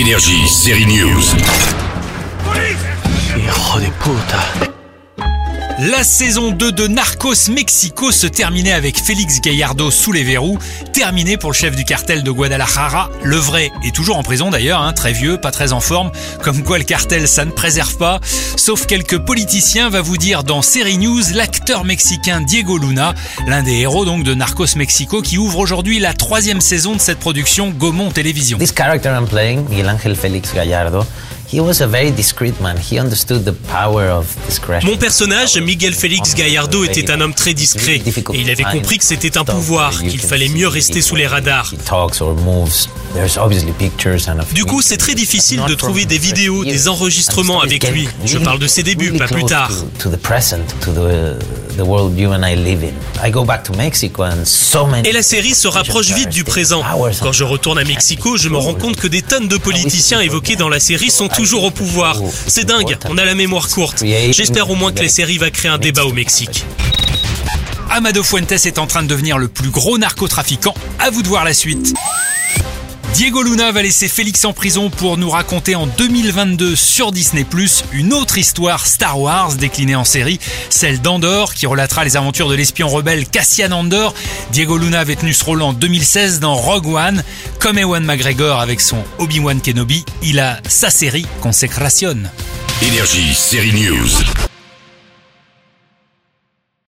Énergie, série News. Hijo de puta. La saison 2 de Narcos Mexico se terminait avec Félix Gallardo sous les verrous, terminé pour le chef du cartel de Guadalajara. Le vrai est toujours en prison d'ailleurs, hein, très vieux, pas très en forme, comme quoi le cartel ça ne préserve pas. Sauf quelques politiciens, va vous dire dans Série News, l'acteur mexicain Diego Luna, l'un des héros donc de Narcos Mexico, qui ouvre aujourd'hui la troisième saison de cette production Gaumont Télévision. This character I'm playing, Miguel Ángel Félix Gallardo, he was a very discreet man. He understood the power of discretion. Mon personnage, Miguel Félix Gallardo, était un homme très discret et il avait compris que c'était un pouvoir, qu'il fallait mieux rester sous les radars. Du coup, c'est très difficile de trouver des vidéos, des enregistrements avec lui. Je parle de ses débuts, pas plus tard. The world you and I live in. I go back to Mexico and so many. Et la série se rapproche vite du présent. Quand je retourne à Mexico, je me rends compte que des tonnes de politiciens évoqués dans la série sont toujours au pouvoir. C'est dingue, on a la mémoire courte. J'espère au moins que la série va créer un débat au Mexique. Amado Fuentes est en train de devenir le plus gros narcotrafiquant. À vous de voir la suite. Diego Luna va laisser Félix en prison pour nous raconter en 2022 sur Disney une autre histoire Star Wars déclinée en série, celle d'Andor qui relatera les aventures de l'espion rebelle Cassian Andor. Diego Luna avait tenu ce rôle en 2016 dans Rogue One. Comme Ewan McGregor avec son Obi-Wan Kenobi, il a sa série Consecration. Énergie, série News.